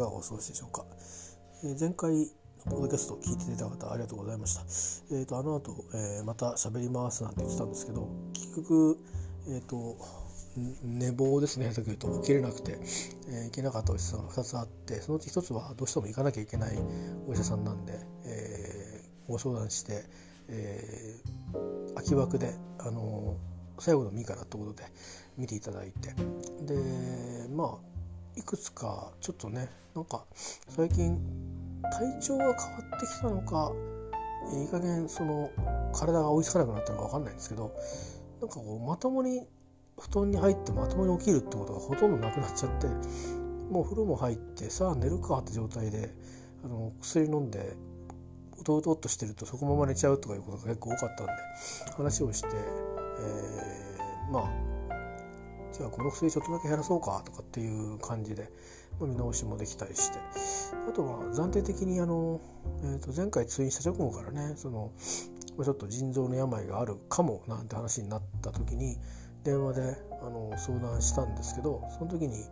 かがお過ごしでしょうか、えー、前回ポッドキャストを聞いていただいた方ありがとうございました。えっ、ー、とあの後、えー、また喋りますなんて言ってたんですけど結局えっ、ー、と寝坊ですねさっき言うと。起きれなくて、えー、行けなかったお医者さんが2つあってそのうち1つはどうしても行かなきゃいけないお医者さんなんで、えー、ご相談して、えー、空き枠で、あの最後の見からってことで見ていただいて。でまあいくつかちょっとねなんか最近体調が変わってきたのかいい加減その体が追いつかなくなったのか分かんないんですけどなんかこうまともに布団に入ってまともに起きるってことがほとんどなくなっちゃってもう風呂も入ってさあ寝るかって状態であの薬飲んでうとうとっとしてるとそこまま寝ちゃうとかいうことが結構多かったんで話をして、えー、まあじゃあこの薬ちょっとだけ減らそうかとかっていう感じで、見直しもできたりして。あとは暫定的にあの、えー、と前回通院した直後からねそのちょっと腎臓の病があるかもなんて話になった時に電話であの相談したんですけどその時に、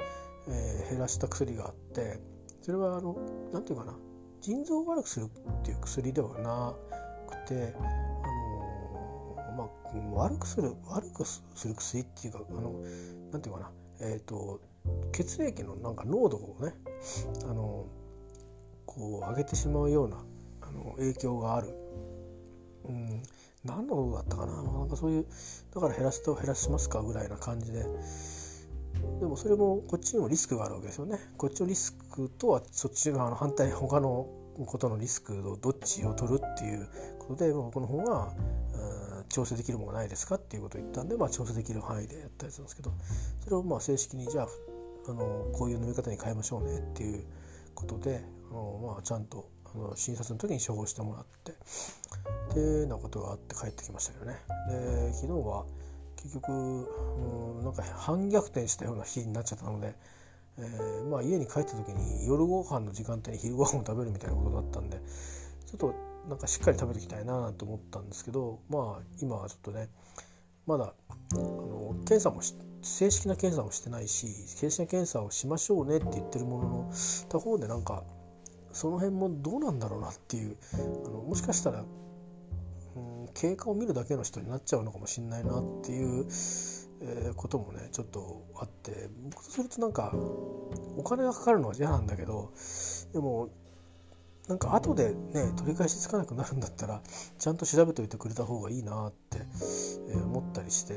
えー、減らした薬があってそれはあの何て言うかな腎臓を悪くするっていう薬ではなくてまあ、悪くする悪くする薬っていうかあのなんていうかな。えっ、ー、と血液のなんか濃度をねあのこう上げてしまうようなあの影響がある、うん、何のことだったかな。なんかそういうだから減らすと減らしますかぐらいな感じで。でもそれもこっちにもリスクがあるわけですよね。こっちのリスクとはそっち側の反対他のことのリスクをどっちを取るっていうことで僕の方が調整できるものないですかっていうことを言ったんで、まあ、調整できる範囲でやったやつなんですけどそれをまあ正式にじゃああのこういう飲み方に変えましょうねっていうことであの、まあ、ちゃんとあの診察の時に処方してもらってっていうようなことがあって帰ってきましたけどね。で昨日は結局、うん、なんか反逆転したような日になっちゃったので、えー、まあ、家に帰った時に夜ご飯の時間帯に昼ご飯を食べるみたいなことだったんでちょっとなんかしっかり食べていきたいなと思ったんですけどまあ今はちょっとねまだあの検査も正式な検査もしてないし正式な検査をしましょうねって言ってるものの他方でなんかその辺もどうなんだろうなっていうあのもしかしたら、うん、経過を見るだけの人になっちゃうのかもしれないなっていう、えー、こともねちょっとあって僕とするとなんかお金がかかるのは嫌なんだけどでもなんか後でね取り返しつかなくなるんだったらちゃんと調べておいてくれた方がいいなって、え、思ったりして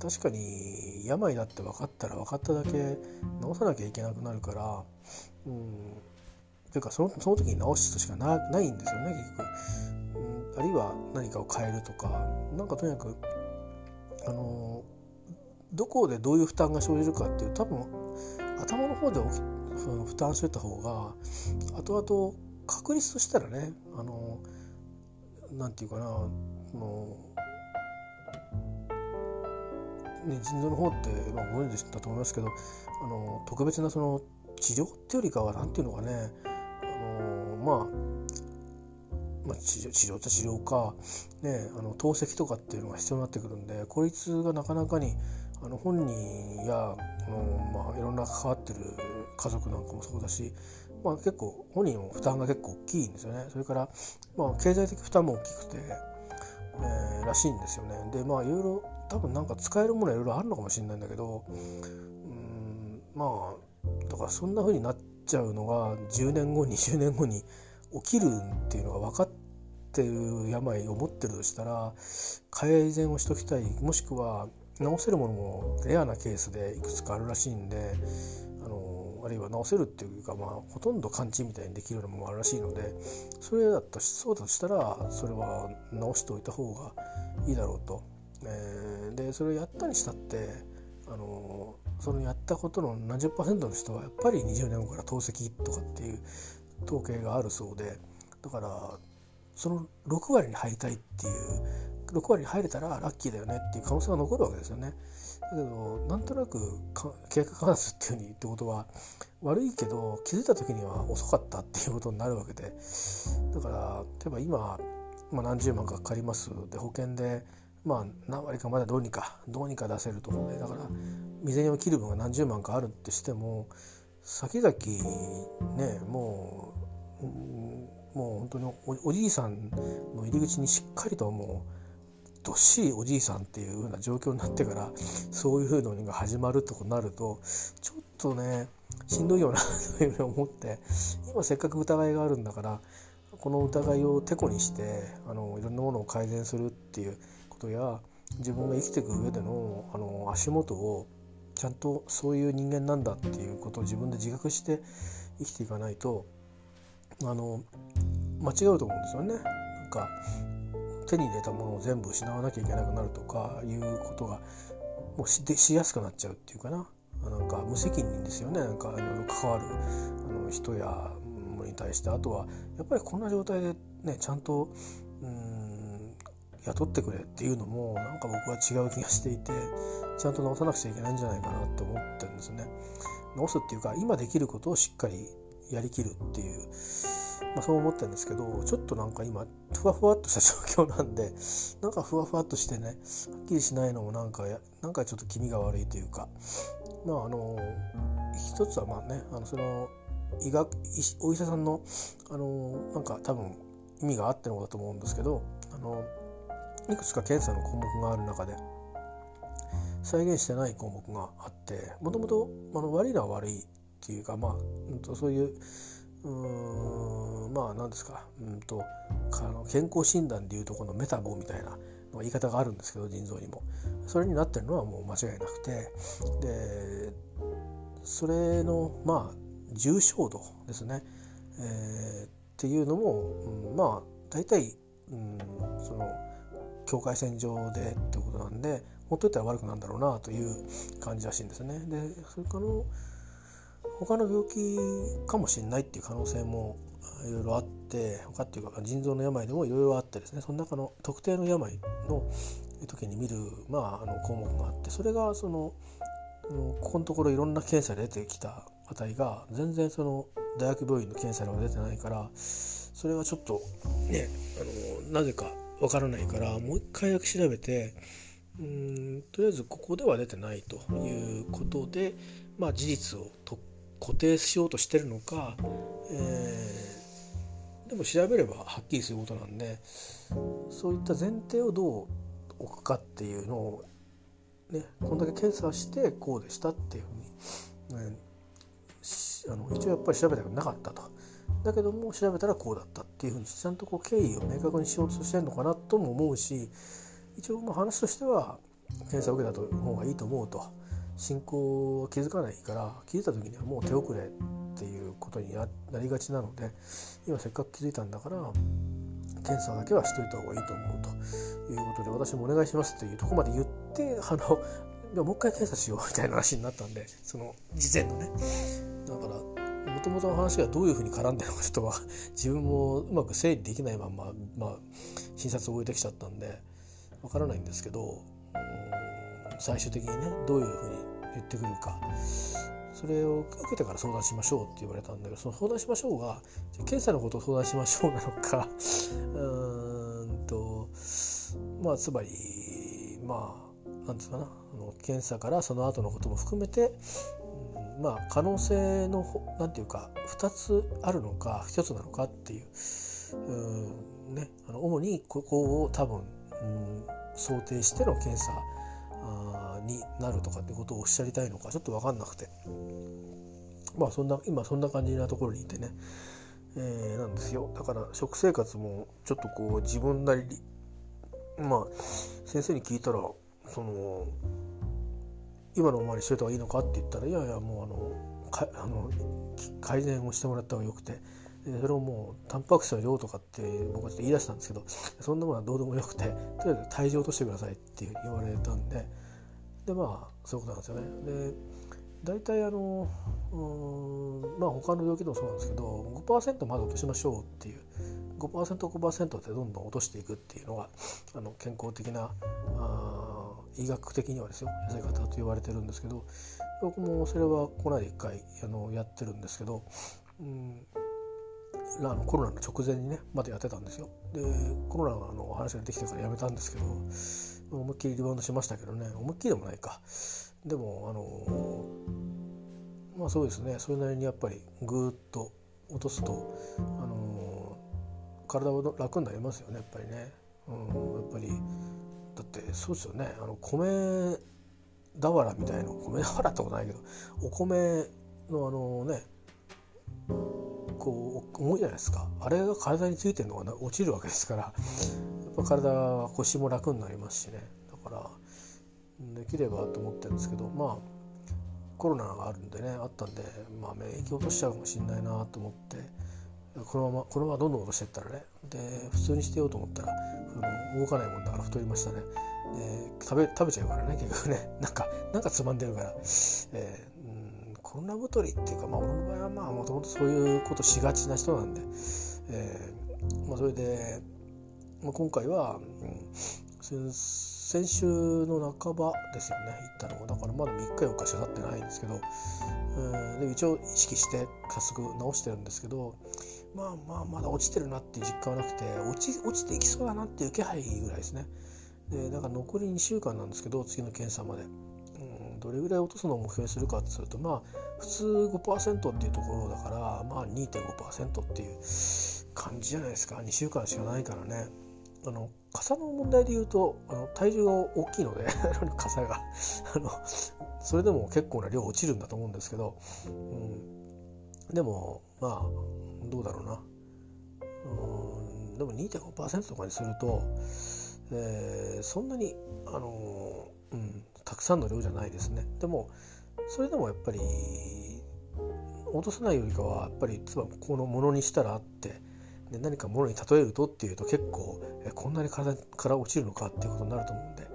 確かに病だって分かったら分かっただけ治さなきゃいけなくなるからうんというかそのその時に治すとしかなないんですよね結局、うん、あるいは何かを変えるとかなんかとにかくあのどこでどういう負担が生じるかっていう多分頭の方でその負担してた方が後々確率としたらねあのなんていうかなのね腎臓の方って、まあ、ご存知だと思いますけどあの特別なその治療っていうよりかは何ていうのかねあのまあまあ、治療治療と治療か、ね、あの透析とかっていうのが必要になってくるんで孤立がなかなかにあの本人やあの、まあ、いろんな関わってる家族なんかもそうだしまあ、結構本人の負担が結構大きいんですよね。それから、まあ、経済的負担も大きくて、えー、らしいんですよね。でまあいろいろ多分なんか使えるものはいろいろあるのかもしれないんだけどうんまあだからそんな風になっちゃうのが10年後20年後に起きるっていうのが分かってる病を持ってるとしたら改善をしときたいもしくは治せるものもレアなケースでいくつかあるらしいんであのるいは直せるっていうか、まあ、ほとんど完治みたいにできるようなもあるらしいのでそれだったそうだとしたらそれは直しておいた方がいいだろうと。えー、でそれをやったにしたってあのそのやったことの何十パーセントの人はやっぱり20年後から透析とかっていう統計があるそうでだからその6割に入りたいっていう6割入れたらラッキーだよねっていう可能性が残るわけですよね。だけどなんとなく経過観察っていうふうにってことは悪いけど気づいた時には遅かったっていうことになるわけで。だから例えば今、まあ、何十万かかかります。で保険でまあ何割かまだどうにかどうにか出せると思うねだから未然に起きる分が何十万かあるってしても先々ねもううんもう本当におじいさんの入り口にしっかりともうどっしりおじいさんっていう風な状況になってからそういうのが始まるとなるとちょっとねしんどいよなというふうに思って今せっかく疑いがあるんだからこの疑いをてこにしてあのいろんなものを改善するっていうことや自分が生きていく上でのあの足元をちゃんとそういう人間なんだっていうことを自分で自覚して生きていかないとあの間違うと思うんですよね。なんか手に入れたものを全部失わなきゃいけなくなるとかいうことがもうししやすくなっちゃうっていうかななんか無責任ですよねなんかいろいろ関わるあの人やものに対してあとはやっぱりこんな状態でねちゃんとうん雇ってくれっていうのもなんか僕は違う気がしていてちゃんと直さなくちゃいけないんじゃないかなって思ってるんですね。直すっていうか今できることをしっかりやりきるっていう、まあ、そう思ってんですけどちょっとなんか今ふわふわっとした状況なんで なんかふわふわっとしてねはっきりしないのもなんかなんかちょっと気味が悪いというかまああの一つはまあねあのその医学お医者さんのあのなんか多分意味があってのだと思うんですけどあのいくつか検査の項目がある中で再現してない項目があってもともと悪いのは悪いっていうかまあそういううんまあ何ですか。うんとあの健康診断でいうとこのメタボみたいな言い方があるんですけど腎臓にも。それになってるのはもう間違いなくて。でそれのまあ重症度ですね、えー、っていうのも、うん、まあ大体、うん、その境界線上でってことなんでほっといたら悪くなんだろうなという感じらしいんですね。でそれから他の病気かもしれないっていう可能性もいろいろあって他っていうか腎臓の病でもいろいろあってですね。その中の特定の病の時に見る、まあ、あの項目があってそれがそのここのところいろんな検査で出てきた値が全然その大学病院の検査では出てないからそれはちょっとねあのなぜかわからないからもう一回だけ調べてうんとりあえずここでは出てないということで、まあ、事実を固定しようとしてるのか、えー、でも調べればはっきりすることなんでそういった前提をどう置くかっていうのを、ね、こんだけ検査してこうでしたっていうふうに、ね、あの一応やっぱり調べたくなかったと。だけども調べたらこうだったっていうふうにちゃんとこう経緯を明確にしようとしてるのかなとも思うし一応まあ話としては検査を受けた方がいいと思うと進行は気づかないから気づいた時にはもう手遅れっていうことになりがちなので今せっかく気づいたんだから検査だけはしといた方がいいと思うということで私もお願いしますというとこまで言ってあのもう一回検査しようみたいな話になったんでその事前のね。だからもともとの話がどういうふうに絡んでるのかちょっとは自分もうまく整理できないまま、まあ、診察を終えてきちゃったんでわからないんですけど最終的にねどういうふうに言ってくるか。それを受けてから相談しましょうって言われたんだけどその相談しましょうが検査のことを相談しましょうなのか。うんとまあつまりまあなんですかな。あの検査からその後のことも含めて、うん、まあ可能性のなんていうか2つあるのか1つなのかっていう。うんね。あの主にここを多分、うん、想定しての検査になるとかってことをおっしゃりたいのかちょっと分かんなくて。まあそんな今そんな感じなところにいてね、えー、なんですよ。だから食生活もちょっとこう自分なりにまあ先生に聞いたらその今のままにしといた方がいいのかって言ったらいやいやもうあのかあの改善をしてもらった方がよくて。それをもうタンパク質の量とかって僕はちょっと言い出したんですけどそんなものはどうでもよくてとりあえず体重落としてくださいって言われたんででまあそういうことなんですよね。で大体あのうんまあ他の病気でもそうなんですけど5%まで落としましょうっていう 5%5% でどんどん落としていくっていうのがあの健康的なあ医学的にはですよ痩せ方と言われてるんですけど僕もそれはこの間一回あのやってるんですけど、うん、あのコロナの直前にねまだやってたんですよ。でコロナの話ができてからやめたんですけど思いっきりリバウンドしましたけどね。思いっきりでもないか。でもあのまあそうですね。それなりにやっぱりぐーっと落とすと、あの、体は楽になりますよね。やっぱりね、うん、やっぱりだってそうですよね。あの米俵みたいな米俵ってことないけどお米のあのねこう重いじゃないですか。あれが体についてるのが落ちるわけですから。体腰も楽になりますしね。だからできればと思ってるんですけどまあコロナがあるんでねあったんで、まあ、免疫落としちゃうかもしれないなと思ってこのままこのままどんどん落としてったらねで普通にしてようと思ったら動かないもんだから太りましたね。で食べ食べちゃうからね結局ね。なんかなんかつまんでるから、えー、うんこんな太りっていうかまあ俺の場合はまあもともとそういうことしがちな人なんで、えーまあ、それで、まあ、今回は、うん、先週の半ばですよね行ったのもだからまだ3日4日しか経ってないんですけど、えで一応意識して早速直してるんですけどまあまあまだ落ちてるなっていう実感はなくて落ち落ちていきそうだなっていう気配ぐらいですね。でだから残り2週間なんですけど次の検査まで、うん、どれぐらい落とすのを目標にするかってするとまあ普通5%っていうところだからまあ2.5%っていう感じじゃないですか。2週間しかないからね。あの傘の問題で言うとあの体重が大きいので 傘が。あのそれでも結構な量落ちるんだと思うんですけど、うん、でもまあどうだろうな。うん。でも2.5%とかにすると、えー、そんなにあの、うん、たくさんの量じゃないですね。でもそれでもやっぱり落とさないよりかはやっぱりつまりこのものにしたらあってで何かものに例えるとっていうと結構えこんなに体から落ちるのかっていうことになると思うんで、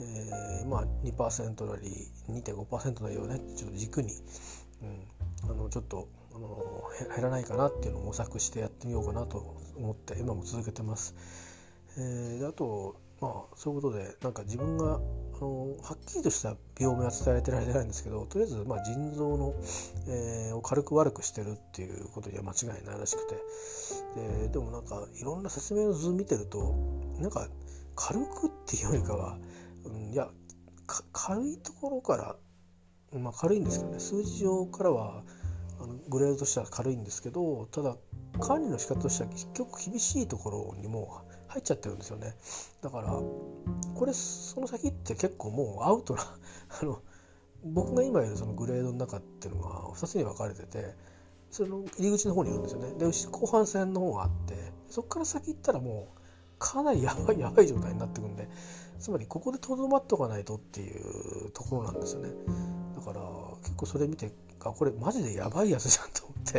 えー、まあ2%なり2.5%なりをねちょっと軸に、うん、あのちょっとあの減らないかなっていうのを模索してやってみようかなと思って今も続けてます。えー、であとまあそういうことでなんか自分があのはっきりとした病名は伝えてられてないんですけどとりあえずまあ腎臓の、えー、を軽く悪くしてるっていうことには間違いないらしくて。ででもなんかいろんな説明の図見てるとなんか軽くっていうよりかは、うん、いや軽いところから、まあ、軽いんですけどね。数字上からはあのグレードとしては軽いんですけどただ管理の仕方としては結局厳しいところにも入っちゃってるんですよね。だからこれその先って結構もうアウトな あの僕が今いるそのグレードの中っていうのが2つに分かれててその入り口の方にいるんですよね。で後半戦の方があってそこから先行ったらもうかなりやばいやばい状態になってくんでつまりここでとどまっておかないとっていうところなんですよね。だから結構それ見てあこれマジでやばいやつじゃんと思って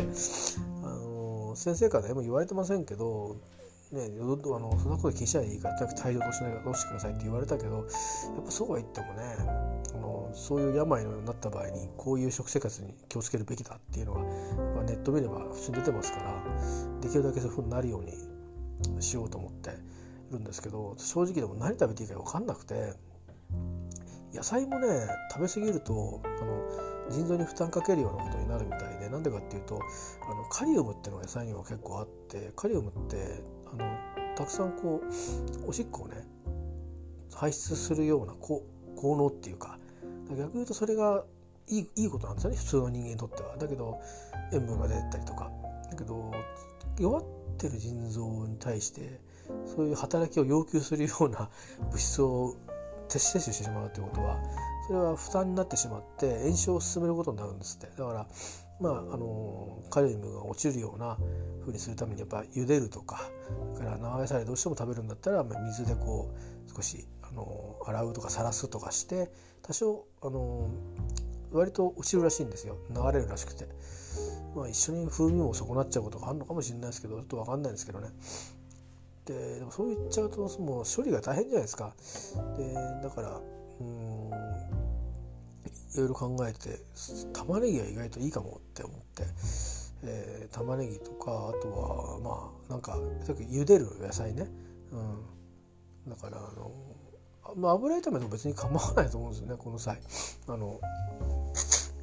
あの先生からでも言われてませんけどね、あのそんなこと気にしないでいいからとにかく大量としないどうしてくださいって言われたけどやっぱそうは言ってもねあのそういう病のようになった場合にこういう食生活に気をつけるべきだっていうのが、まあ、ネット見れば普通に出てますからできるだけそういうふうになるようにしようと思っているんですけど正直でも何食べていいか分かんなくて野菜もね食べ過ぎるとあの腎臓に負担かけるようなことになるみたいでなんでかっていうとあのカリウムっていうのが野菜には結構あってカリウムってあのたくさんこうおしっこをね排出するような効能っていうか逆に言うとそれがいいいいことなんですよね普通の人間にとっては。だけど塩分が出たりとかだけど弱ってる腎臓に対してそういう働きを要求するような 物質を摂取してしまうということはそれは負担になってしまって炎症を進めることになるんですってだからまああのカリウムが落ちるような風にするためにやっぱ茹でるとかから生野菜どうしても食べるんだったら、まあ、水でこう少しあの洗うとかさらすとかして多少あの割と落ちるらしいんですよ。流れるらしくて、まあ、一緒に風味も損なっちゃうことがあるのかもしれないですけどちょっと分かんないんですけどね。ででもそう言っちゃうともう処理が大変じゃないですか。でだからうんいろいろ考えて玉ねぎは意外といいかもって思って、えー、玉ねぎとかあとはまあなんかさっき茹でる野菜ね、うん、だからあの、まあ、油炒めも別に構わないと思うんですよねこの際。あの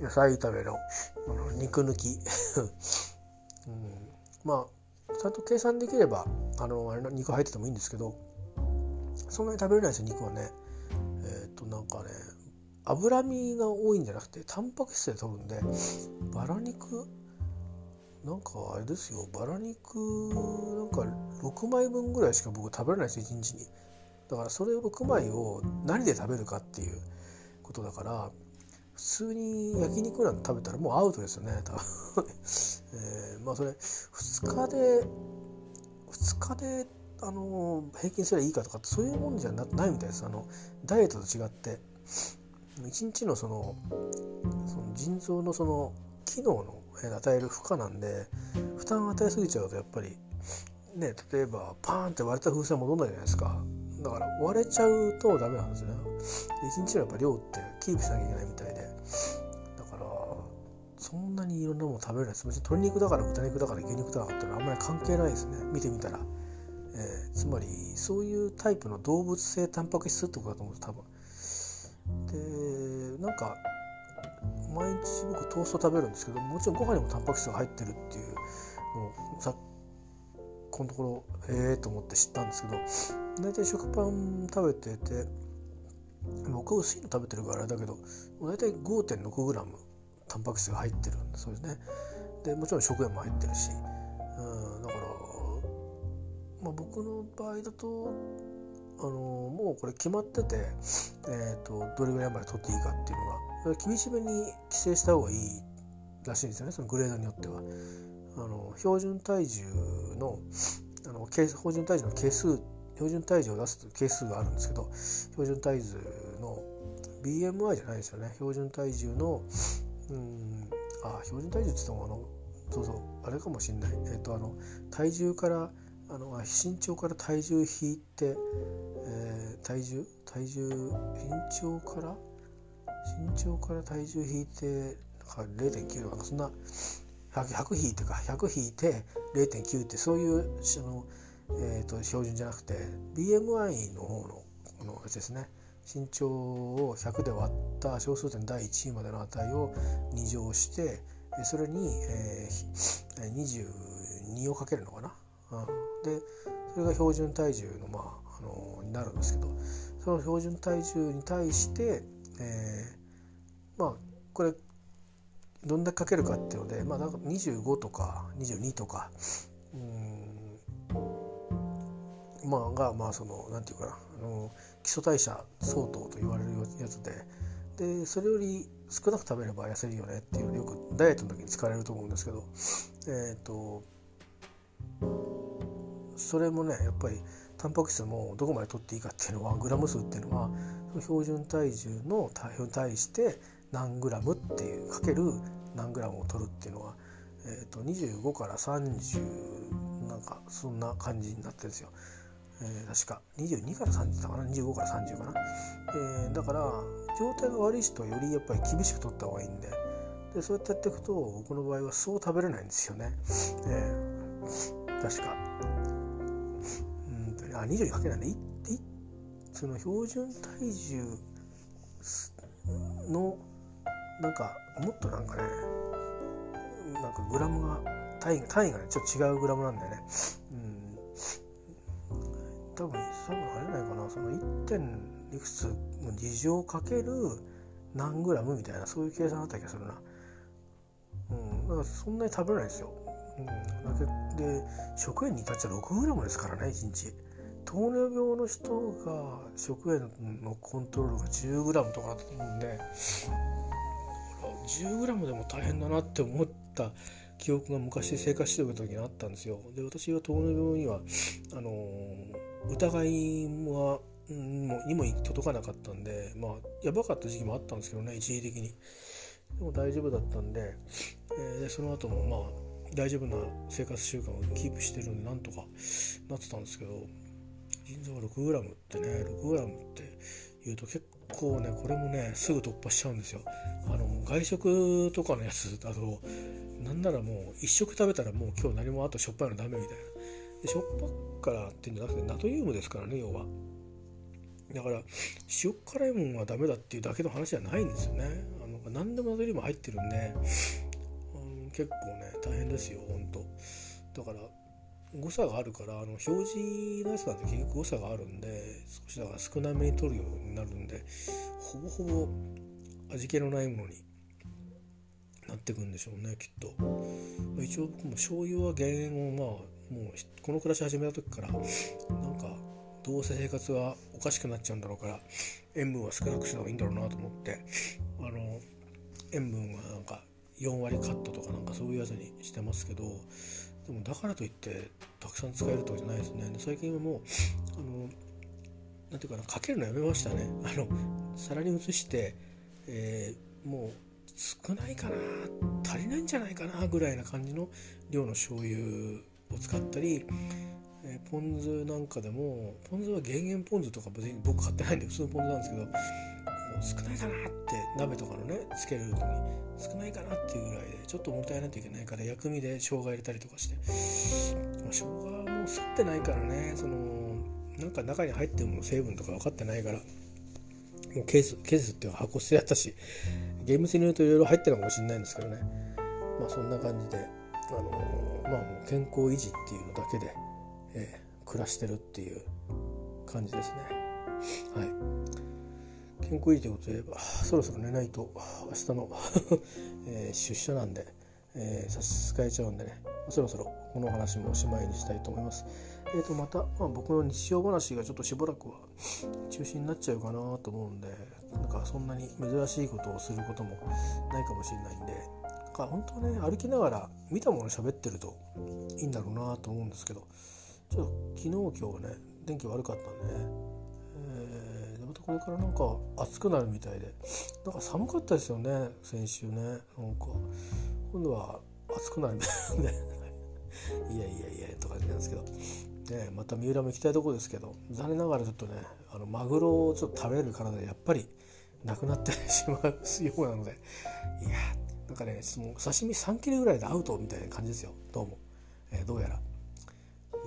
野菜炒めのあの肉抜き、うん、まあちゃんと計算できればあのあれ肉入っててもいいんですけどそんなに食べれないですよ肉はね。えっ、となんかね脂身が多いんじゃなくてタンパク質で取るんでバラ肉？なんかあれですよバラ肉なんか6枚分ぐらいしか僕食べれないです1日に。だからそれを6枚を何で食べるかっていうことだから普通に焼肉なんて食べたらもうアウトですよね多分。え、まあそれ2日で2日であの平均すればいいかとかそういうもんじゃないみたいです。あのダイエットと違って。1日のそのその腎臓のその機能の与える負荷なんで負担を与えすぎちゃうとやっぱりね例えばパーンって割れた風船戻んないじゃないですか。だから割れちゃうとダメなんですよね。1日のやっぱ量ってキープしなきゃいけないみたいで。だからそんなにいろんなもの食べれないです。鶏肉だから豚肉だから牛肉だからってのはあんまり関係ないですね。見てみたら、えー、つまりそういうタイプの動物性タンパク質ってことだと思う多分。なんか毎日僕トースト食べるんですけどもちろんご飯にもタンパク質が入ってるっていうのをさこのところええー、と思って知ったんですけど大体食パン食べてて僕は薄いの食べてるからあれだけど大体 5.6g タンパク質が入ってるんでそうですね。でもちろん食塩も入ってるし、うん、だから、まあ、僕の場合だとあのもうこれ決まってて、えーと、どれぐらいまで取っていいかっていうのが厳しめに規制した方がいいらしいんですよねそのグレードによっては。あの標準体重のあの標準体重の係数標準体重を出す係数があるんですけど標準体重の BMI じゃないですよね標準体重のうんあ標準体重って言ってもあのそうそうあれかもしんないえっ、ー、とあの体重からあの身長から体重引いて、体重？体重身長から？身長から体重引いてなんか0.9とかそんな 100, 100引いてか100引いて0.9ってそういうその、えーと、標準じゃなくて BMI の方のこのやつですね。身長を100で割った小数点第1位までの値を2乗してそれに、えー、22をかけるのかな、うん、でそれが標準体重の,、ま、あのになるんですけどその標準体重に対して、えー、まあこれどんだけかけるかっていうので、まあ、なんか25とか22とかうんまあがまあそのなんていうかなあの基礎代謝相当と言われるやつででそれより少なく食べれば痩せるよねっていうのよくダイエットの時に使われると思うんですけどえっ、ー、とそれもねやっぱりタンパク質もどこまで取っていいかっていうのはグラム数っていうのは標準体重の体重に対して何グラムっていうかける何グラムを取るっていうのは、えー、と25から30なんかそんな感じになってるんですよ。えー、確か。22から30だかな？25から30かな、えー、だから状態が悪い人はよりやっぱり厳しく取った方がいいんで。でそうやってやっていくと僕の場合はそう食べれないんですよね、えー、確か。あ22かけないねその標準体重のなんかもっとなんかねなんかグラムが単位単位がねちょっと違うグラムなんだよね。うん。多分多分あれないかな。その 1. 点いくつの事情かける何グラムみたいなそういう計算だった気がするな。うん。だからそんなに食べないですよ。うん。だけで食塩に至っちゃ6グラムですからね1日。糖尿病の人が食塩のコントロールが 10g とかだったと思うんで 10g でも大変だなって思った記憶が昔生活してた時にあったんですよ。で私は糖尿病にはあの疑いは、もにも届かなかったんでまあやばかった時期もあったんですけどね一時的に。でも大丈夫だったんで,、えー、でその後もまあ大丈夫な生活習慣をキープしてるんでなんとかなってたんですけど腎臓が 6g ってね 6g って言うと結構ねこれもねすぐ突破しちゃうんですよ。あの外食とかのやつだとなんならもう1食食べたらもう今日何もあとしょっぱいのダメみたいな。でしょっぱからっていうんじゃなくてナトリウムですからね要は。だから塩辛いもんはダメだっていうだけの話じゃないんですよね。あの何でもナトリウム入ってるんで、うん、結構ね大変ですよほんと。だから誤差があるからあの表示のやつなんて結局誤差があるんで少しだから少なめに取るようになるんでほぼほぼ味気のないものになってくんでしょうねきっと、まあ、一応僕も醤油は減塩をまあもうこの暮らし始めた時からなんかどうせ生活はおかしくなっちゃうんだろうから塩分は少なくした方がいいんだろうなと思ってあの塩分はなんか4割カットとかなんかそういうやつにしてますけどでもだからといってたくさん使えるとかじゃないですね。で最近はもうあのなんていうかなかけるのやめましたね。あの皿に移して、えー、もう少ないかな足りないんじゃないかなぐらいな感じの量の醤油を使ったり、えー、ポン酢なんかでもポン酢は減塩ポン酢とか別に僕買ってないんで普通のポン酢なんですけど少ないかなって鍋とかのねつける時に少ないかなっていうぐらいでちょっともったいないといけないから薬味で生姜入れたりとかして、まあ、生姜も吸ってないからねそのなんか中に入ってるもの成分とか分かってないからもうケースケースっていう箱捨てやったしゲーム性によるといろいろ入ってるのかもしれないんですけどね。まあそんな感じであのー、まあもう健康維持っていうのだけで、えー、暮らしてるっていう感じですね。はい。健康維持といえばそろそろ寝ないと明日の えー、出社なんで、えー、差し支えちゃうんでねそろそろこの話もおしまいにしたいと思います。えー、とまた、まあ、僕の日常話がちょっとしばらくは中心になっちゃうかなと思うんでなんかそんなに珍しいことをすることもないかもしれないんでか本当ね歩きながら見たもの喋ってるといいんだろうなと思うんですけどちょっと昨日今日ね天気悪かったんでね、えー、これからなんか暑くなるみたいで。なんか寒かったですよね先週ね。なんか今度は暑くなるみたいなね。いやいやいやとかなんですけど。ね、また三浦も行きたいとこですけど。残念ながらちょっとねあのマグロをちょっと食べれる体やっぱりなくなってしまうようなので。いやなんかねその刺身3切れぐらいでアウトみたいな感じですよ。どうも、えー、どうやら。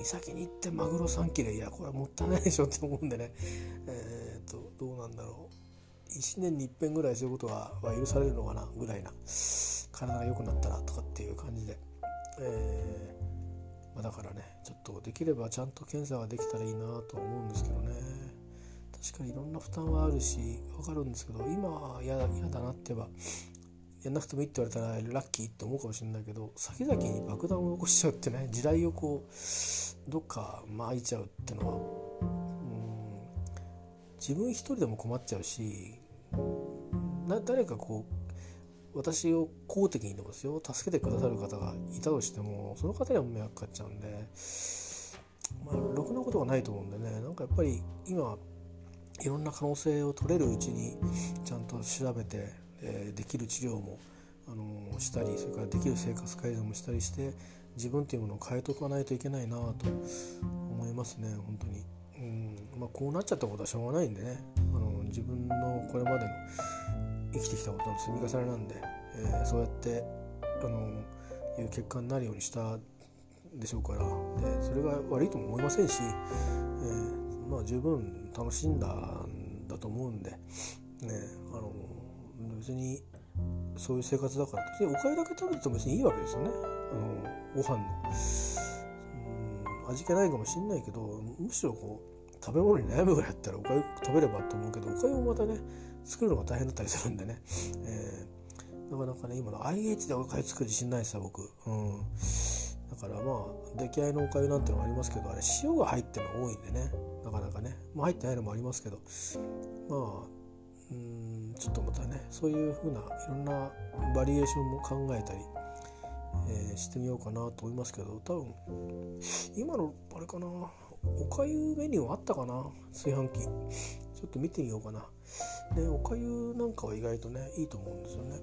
岬に行ってマグロ3切れいやこれはもったいないでしょって思うんでね。えー、っとどうなんだろう。1年に一遍ぐらいそういうことは許されるのかなぐらいな。体が良くなったらとかっていう感じで、えーまあ、だからねちょっとできればちゃんと検査ができたらいいなと思うんですけどね。確かにいろんな負担はあるし分かるんですけど今は嫌だだなって言えばやんなくてもいいって言われたらラッキーって思うかもしれないけど先々に爆弾を起こしちゃうってね地雷をこうどっか巻いちゃうってのはうん自分一人でも困っちゃうしな誰かこう私を公的にでもですよ助けてくださる方がいたとしてもその方には迷惑かかっちゃうんでまあろくなことがないと思うんでねなんかやっぱり今いろんな可能性を取れるうちにちゃんと調べて、えー、できる治療も、あの、したりそれからできる生活改善もしたりして自分っていうものを変えておかないといけないなと思いますね本当に。うん。まあ、こうなっちゃったことはしょうがないんでね。あの自分のこれまでの生きてきたことの積み重ねなんで、えー、そうやってあのいう結果になるようにしたでしょうから。でそれが悪いとも思いませんし、えー、まあ、十分楽しんだんだと思うんで、ね、別にそういう生活だから。別におかゆだけ食べてても別にいいわけですよね。あのご飯の。うん味気ないかもしんないけどむしろこう食べ物に悩むぐらいだったらおかゆ食べればと思うけどおかゆもまたね作るのが大変だったりするんでね、えー、なかなかね今の IH でおかゆ作る自信ないですよ僕、うん、だからまあ出来合いのおかゆなんてのもありますけどあれ塩が入ってるの多いんでね。なかなかね、まあ、入ってないのもありますけど。まあうんちょっとまたねそういうふうないろんなバリエーションも考えたり、えー、してみようかなと思いますけど多分今のあれかなおかゆメニューあったかな炊飯器ちょっと見てみようかなね、おかゆなんかは意外とねいいと思うんですよね。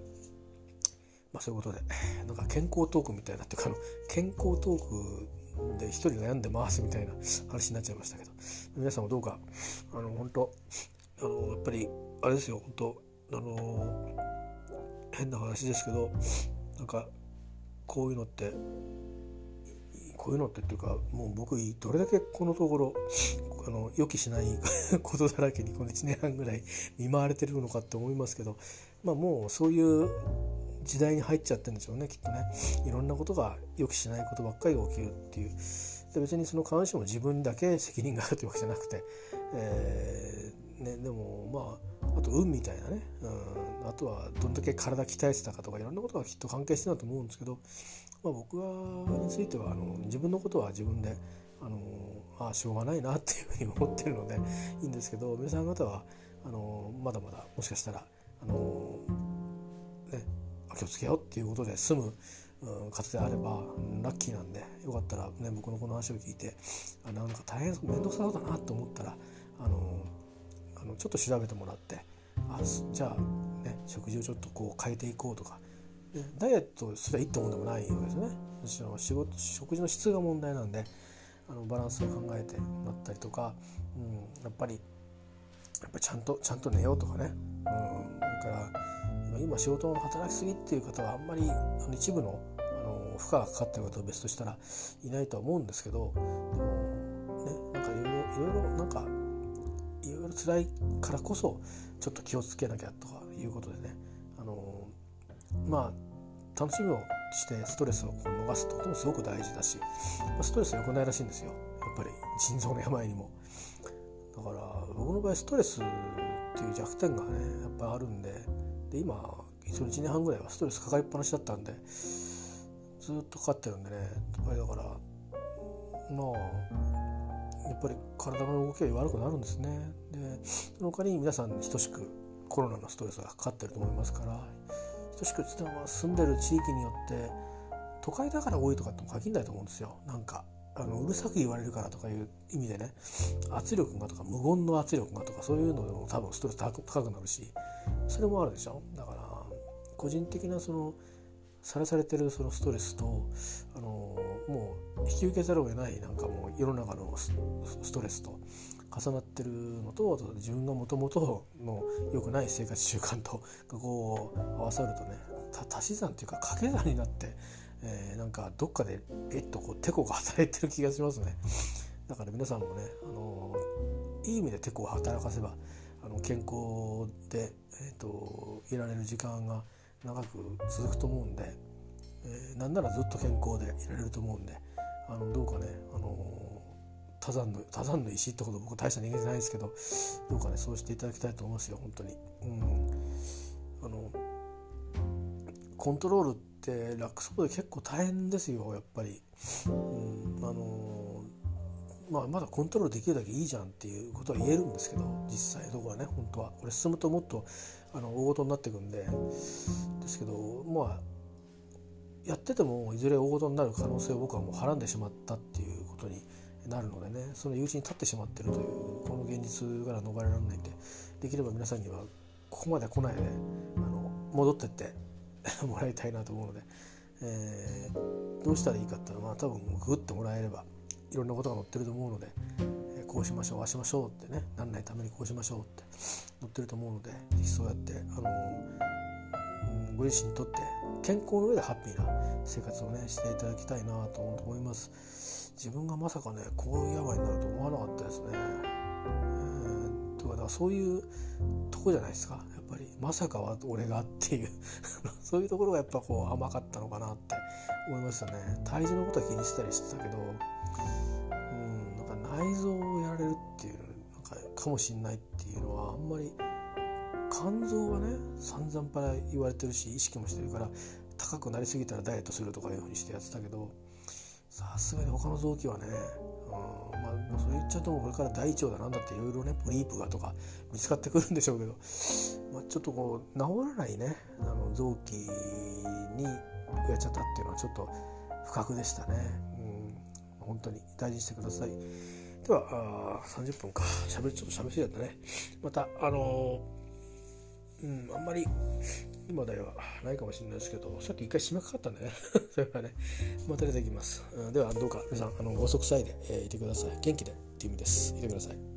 まあそういうことでなんか健康トークみたいなっていうかあの健康トークで一人悩んでますみたいな話になっちゃいましたけど皆さんもどうかあの本当あのやっぱりあれですよ本当あの変な話ですけどなんかこういうのってこういうのってっていうかもう僕どれだけこのところあの予期しない ことだらけにこの1年半ぐらい見舞われてるのかって思いますけど、まあ、もうそういう時代に入っちゃってるんでしょうねきっとね。いろんなことが予期しないことばっかりが起きるっていう。で別にその必ずしも自分だけ責任があるというわけじゃなくて、えーね、でもまああと運みたいなね、うん、あとはどんだけ体鍛えてたかとかいろんなことがきっと関係してると思うんですけど、まあ、僕はについてはあの自分のことは自分であのあしょうがないなっていうふうに思ってるのでいいんですけど皆さん方はあのまだまだもしかしたらあの、ね、気をつけようっていうことで済む方であればラッキーなんでよかったら、ね、僕のこの話を聞いてあなんか大変面倒くさそうだなと思ったらあのあのちょっと調べてもらってあじゃあ、ね、食事をちょっとこう変えていこうとか、ね、ダイエットすればいいってもんでもないわけですね。仕事食事の質が問題なんであのバランスを考えてもらったりとか、うん、やっぱりやっぱちゃんとちゃんと寝ようとかね、うん、それから今仕事の働きすぎっていう方はあんまりあの一部のあの負荷がかかってる方は別としたらいないとは思うんですけどでもねなんかいろいろいろいろなんかろいろ辛いからこそちょっと気をつけなきゃとかいうことでね。あのまあ楽しみをしてストレスをこう逃すってこともすごく大事だし、まあ、ストレスは良くないらしいんですよ。やっぱり腎臓の病にも。だから僕の場合ストレスっていう弱点がねやっぱあるんでで今一応1年半ぐらいはストレスかかりっぱなしだったんでずっとかかってるんでね。やっぱりだからまあやっぱり体の動きが悪くなるんですね。でその他に皆さん等しくコロナのストレスがかかってると思いますから等しくつっても住んでる地域によって都会だから多いとかっても限らないと思うんですよ。なんかあのうるさく言われるからとかいう意味でね圧力がとか無言の圧力がとかそういうのでも多分ストレス高くなるしそれもあるでしょ。だから個人的なそのさらされてるそのストレスとあのもう引き受けざるを得ないなんかもう世の中のストレスと重なってるのと自分がもともとの良くない生活習慣とこう合わさるとね足し算っていうか掛け算になってえー、なんかどっかでえっとこうテコが働いてる気がしますね。だから皆さんもね、あの、いい意味でテコを働かせばあの健康で、えーと、いられる時間が長く続くと思うんで、えー、なんならずっと健康でいられると思うんであのどうかね、あのー、多山の多山の石ってこと僕大した人間じゃないですけどどうかねそうしていただきたいと思いますよ本当に。うん、あのコントロールって楽そうで結構大変ですよやっぱり。うんあのまあ、まだコントロールできるだけいいじゃんっていうことは言えるんですけど実際どこはね本当はこれ進むともっとあの大事になっていくんでですけどまあやっててもいずれ大事になる可能性を僕はもうはらんでしまったっていうことになるのでねその友人に立ってしまってるというこの現実から逃れられないんでできれば皆さんにはここまで来ないであの戻ってって。もらいたいなと思うので、えー、どうしたらいいかっていうのは多分グッともらえればいろんなことが載ってると思うので、え、こうしましょうああしましょうってねなんないためにこうしましょうって載ってると思うのでぜひそうやってあの、ご自身にとって健康の上でハッピーな生活をねしていただきたいなと思います。自分がまさかねこういう病になると思わなかったですね、えー、とかだからそういうとこじゃないですか。やっぱりまさかは俺がっていう。そういうところがやっぱこう甘かったのかなって思いましたね。体重のことは気にしたりしてたけどうんなんか内臓をやられるっていうなんかかもしんないっていうのはあんまり肝臓はね散々から言われてるし意識もしてるから高くなりすぎたらダイエットするとかいうふうにしてやってたけどさすがに他の臓器はね、うんまあ、それ言っちゃうとこれから大腸だなんだっていろいろねポリープがとか見つかってくるんでしょうけど、まあ、ちょっとこう治らないねあの臓器にやっちゃったっていうのはちょっと不覚でしたね。うん、本当に大事にしてください。ではあ30分かしゃべちょっとしゃべりすぎだったね。またあのー、うん、あんまり今ではないかもしれないですけど、さっき一回締めかかったんでね。それはね、また出てきます。では、どうか皆さん、あの、ご息災で、えー、いてください。元気でっていう意味です。いてください。